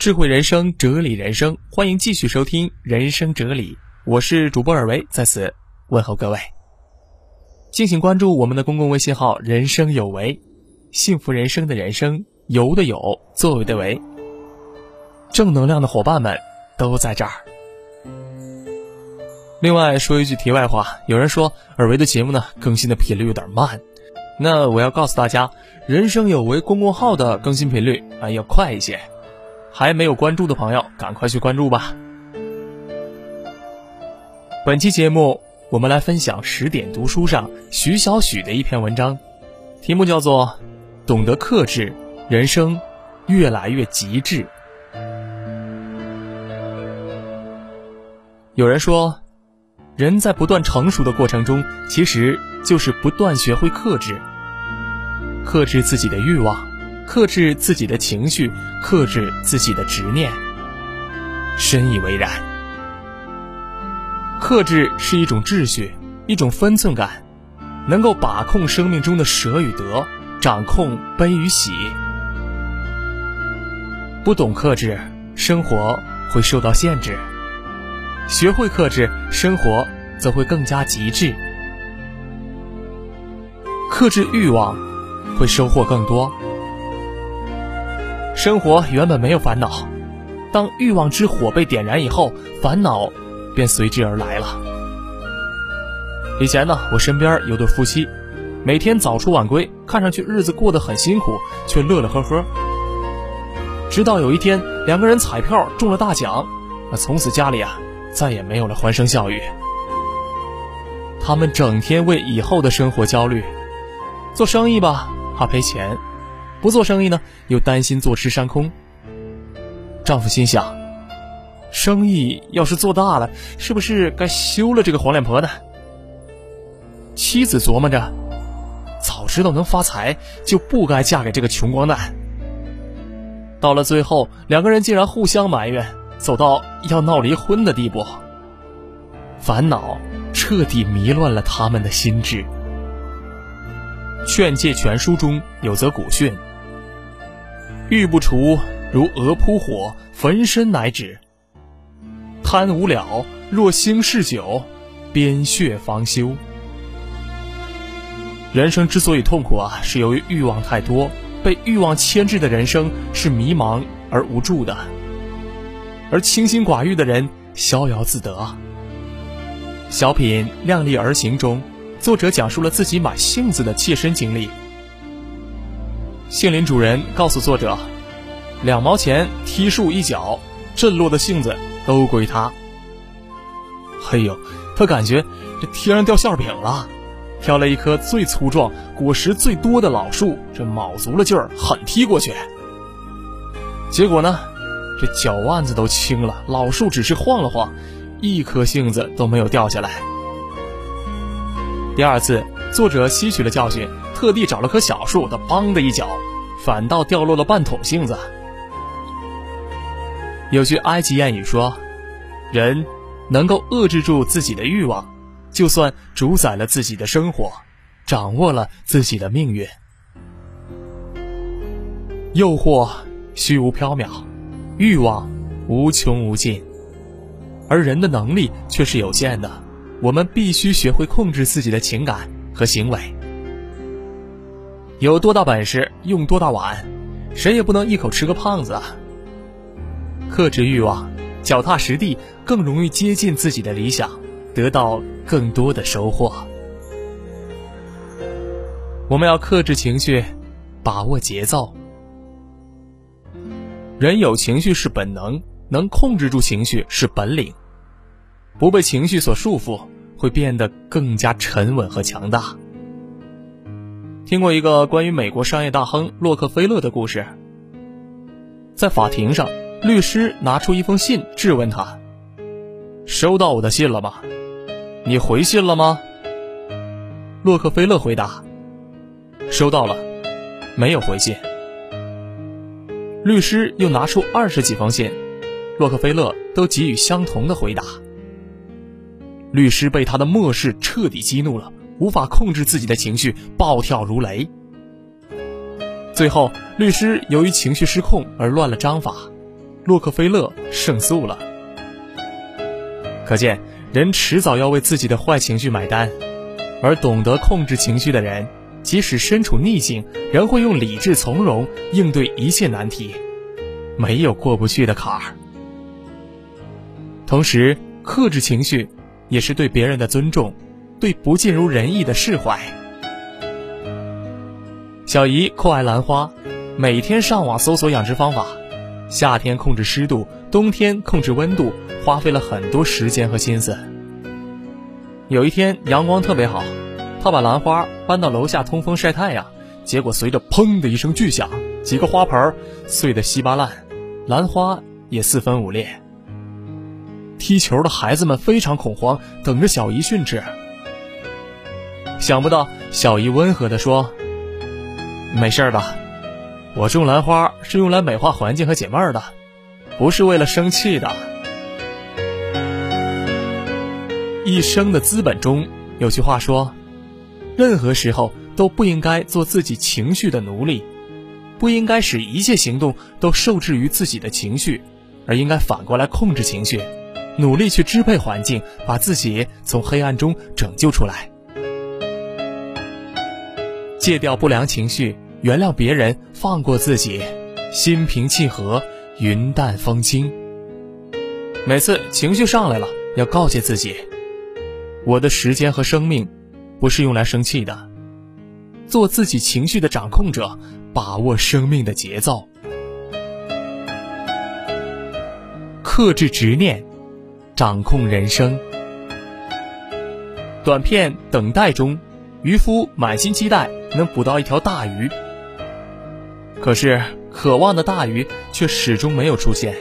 智慧人生，哲理人生，欢迎继续收听《人生哲理》，我是主播尔维，在此问候各位。敬请关注我们的公共微信号“人生有为”，幸福人生的人生，有的有，作为的为，正能量的伙伴们都在这儿。另外说一句题外话，有人说尔维的节目呢更新的频率有点慢，那我要告诉大家，“人生有为”公众号的更新频率啊要快一些。还没有关注的朋友，赶快去关注吧。本期节目，我们来分享十点读书上徐小许的一篇文章，题目叫做《懂得克制，人生越来越极致》。有人说，人在不断成熟的过程中，其实就是不断学会克制，克制自己的欲望。克制自己的情绪，克制自己的执念，深以为然。克制是一种秩序，一种分寸感，能够把控生命中的舍与得，掌控悲与喜。不懂克制，生活会受到限制；学会克制，生活则会更加极致。克制欲望，会收获更多。生活原本没有烦恼，当欲望之火被点燃以后，烦恼便随之而来了。以前呢，我身边有对夫妻，每天早出晚归，看上去日子过得很辛苦，却乐乐呵呵。直到有一天，两个人彩票中了大奖，那从此家里啊再也没有了欢声笑语。他们整天为以后的生活焦虑，做生意吧，怕赔钱。不做生意呢，又担心坐吃山空。丈夫心想，生意要是做大了，是不是该休了这个黄脸婆呢？妻子琢磨着，早知道能发财，就不该嫁给这个穷光蛋。到了最后，两个人竟然互相埋怨，走到要闹离婚的地步。烦恼彻底迷乱了他们的心智。《劝诫全书》中有则古训。欲不除，如蛾扑火，焚身乃止。贪无了，若兴事久，边血方休。人生之所以痛苦啊，是由于欲望太多，被欲望牵制的人生是迷茫而无助的，而清心寡欲的人逍遥自得。小品《量力而行》中，作者讲述了自己买杏子的切身经历。杏林主人告诉作者：“两毛钱踢树一脚，震落的杏子都归他。”嘿呦，他感觉这天上掉馅饼了，挑了一棵最粗壮、果实最多的老树，这卯足了劲儿狠踢过去。结果呢，这脚腕子都青了，老树只是晃了晃，一颗杏子都没有掉下来。第二次，作者吸取了教训。特地找了棵小树，他梆的一脚，反倒掉落了半桶杏子。有句埃及谚语说：“人能够遏制住自己的欲望，就算主宰了自己的生活，掌握了自己的命运。”诱惑虚无缥缈，欲望无穷无尽，而人的能力却是有限的。我们必须学会控制自己的情感和行为。有多大本事用多大碗，谁也不能一口吃个胖子啊！克制欲望，脚踏实地，更容易接近自己的理想，得到更多的收获。我们要克制情绪，把握节奏。人有情绪是本能，能控制住情绪是本领。不被情绪所束缚，会变得更加沉稳和强大。听过一个关于美国商业大亨洛克菲勒的故事。在法庭上，律师拿出一封信质问他：“收到我的信了吗？你回信了吗？”洛克菲勒回答：“收到了，没有回信。”律师又拿出二十几封信，洛克菲勒都给予相同的回答。律师被他的漠视彻底激怒了。无法控制自己的情绪，暴跳如雷。最后，律师由于情绪失控而乱了章法，洛克菲勒胜诉了。可见，人迟早要为自己的坏情绪买单，而懂得控制情绪的人，即使身处逆境，仍会用理智从容应对一切难题，没有过不去的坎儿。同时，克制情绪，也是对别人的尊重，对不尽如人意的释怀。小姨酷爱兰花，每天上网搜索养殖方法，夏天控制湿度，冬天控制温度，花费了很多时间和心思。有一天阳光特别好，她把兰花搬到楼下通风晒太阳，结果随着砰的一声巨响，几个花盆碎得稀巴烂，兰花也四分五裂。踢球的孩子们非常恐慌，等着小姨训斥。想不到小姨温和地说：“没事的，我种兰花是用来美化环境和解闷的，不是为了生气的。”一生的资本中有句话说：“任何时候都不应该做自己情绪的奴隶，不应该使一切行动都受制于自己的情绪，而应该反过来控制情绪。”努力去支配环境，把自己从黑暗中拯救出来，戒掉不良情绪，原谅别人，放过自己，心平气和，云淡风轻。每次情绪上来了，要告诫自己：我的时间和生命不是用来生气的，做自己情绪的掌控者，把握生命的节奏，克制执念。掌控人生。短片《等待》中，渔夫满心期待能捕到一条大鱼，可是渴望的大鱼却始终没有出现。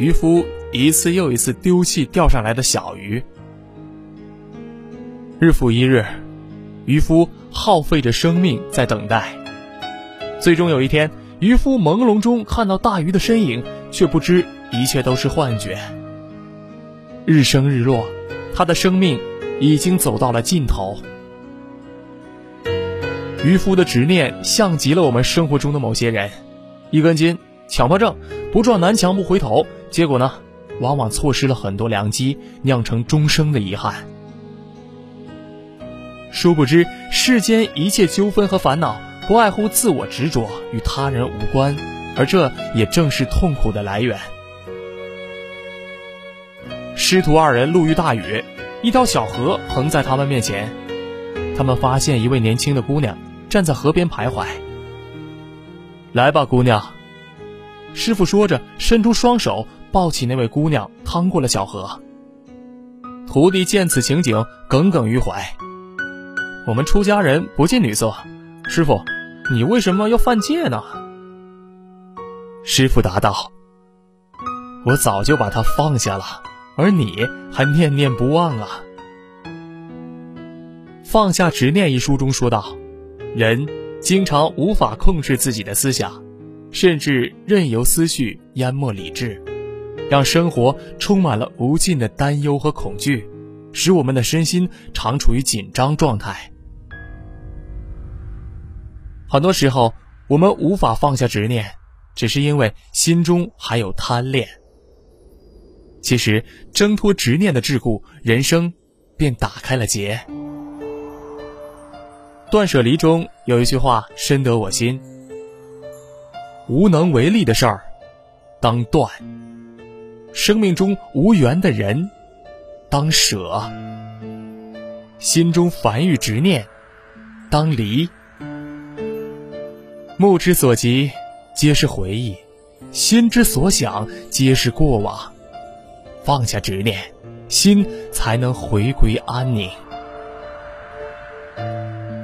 渔夫一次又一次丢弃钓上来的小鱼。日复一日，渔夫耗费着生命在等待。最终有一天，渔夫朦胧中看到大鱼的身影，却不知一切都是幻觉。日升日落，他的生命已经走到了尽头。渔夫的执念像极了我们生活中的某些人，一根筋、强迫症，不撞南墙不回头，结果呢，往往错失了很多良机，酿成终生的遗憾。殊不知，世间一切纠纷和烦恼，不外乎自我执着，与他人无关，而这也正是痛苦的来源。师徒二人路遇大雨，一条小河横在他们面前。他们发现一位年轻的姑娘站在河边徘徊。来吧，姑娘。师傅说着，伸出双手抱起那位姑娘，趟过了小河。徒弟见此情景，耿耿于怀。我们出家人不近女色，师傅，你为什么要犯戒呢？师傅答道：“我早就把她放下了。”而你还念念不忘啊！放下执念一书中说道：人经常无法控制自己的思想，甚至任由思绪淹没理智，让生活充满了无尽的担忧和恐惧，使我们的身心常处于紧张状态。很多时候，我们无法放下执念，只是因为心中还有贪恋。其实，挣脱执念的桎梏，人生便打开了结。断舍离中有一句话深得我心：无能为力的事儿，当断；生命中无缘的人，当舍；心中烦郁执念，当离。目之所及，皆是回忆；心之所想，皆是过往。放下执念，心才能回归安宁。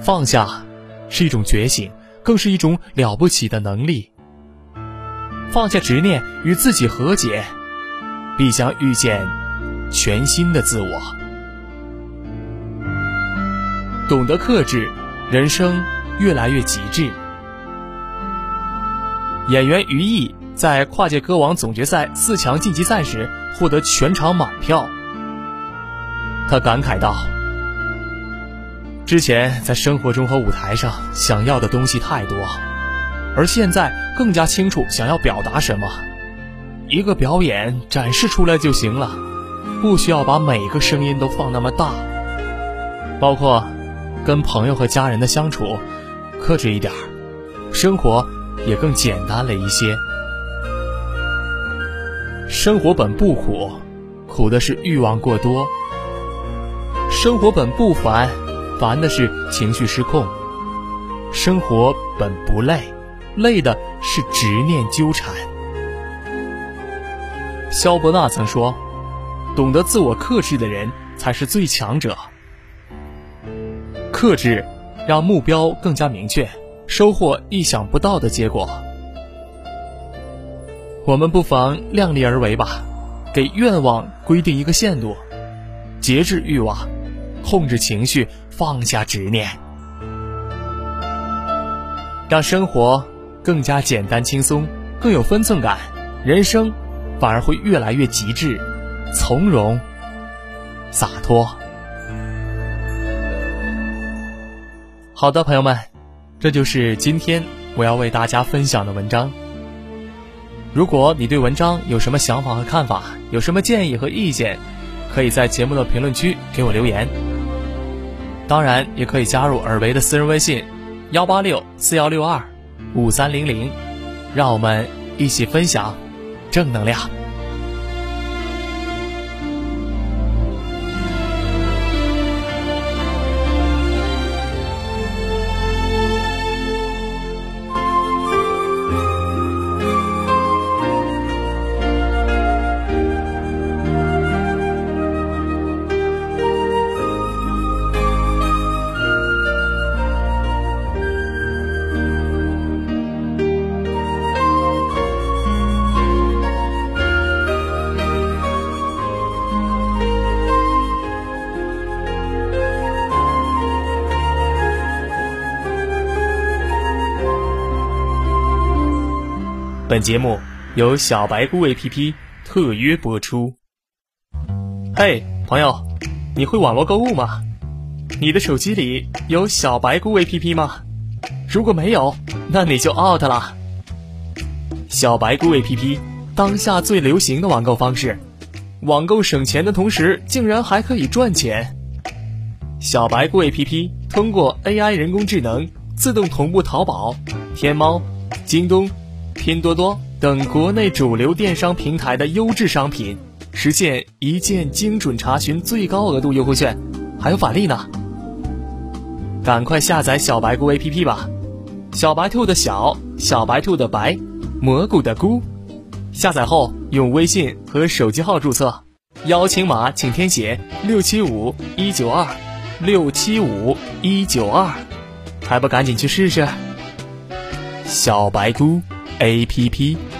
放下是一种觉醒，更是一种了不起的能力。放下执念，与自己和解，必将遇见全新的自我。懂得克制，人生越来越极致。演员于毅在跨界歌王总决赛四强晋级赛时。获得全场满票，他感慨道：“之前在生活中和舞台上想要的东西太多，而现在更加清楚想要表达什么。一个表演展示出来就行了，不需要把每个声音都放那么大。包括跟朋友和家人的相处，克制一点，生活也更简单了一些。生活本不苦，苦的是欲望过多；生活本不烦，烦的是情绪失控；生活本不累，累的是执念纠缠。肖伯纳曾说：“懂得自我克制的人才是最强者。”克制，让目标更加明确，收获意想不到的结果。我们不妨量力而为吧，给愿望规定一个限度，节制欲望，控制情绪，放下执念，让生活更加简单轻松，更有分寸感，人生反而会越来越极致、从容、洒脱。好的，朋友们，这就是今天我要为大家分享的文章。如果你对文章有什么想法和看法，有什么建议和意见，可以在节目的评论区给我留言。当然，也可以加入尔维的私人微信：幺八六四幺六二五三零零，让我们一起分享正能量。本节目由小白菇 APP 特约播出。嘿，朋友，你会网络购物吗？你的手机里有小白菇 APP 吗？如果没有，那你就 out 了。小白菇 APP 当下最流行的网购方式，网购省钱的同时，竟然还可以赚钱。小白菇 APP 通过 AI 人工智能，自动同步淘宝、天猫、京东。拼多多等国内主流电商平台的优质商品，实现一键精准查询最高额度优惠券，还有返利呢！赶快下载小白菇 APP 吧！小白兔的小，小白兔的白，蘑菇的菇。下载后用微信和手机号注册，邀请码请填写六七五一九二六七五一九二，还不赶紧去试试？小白菇。A P P。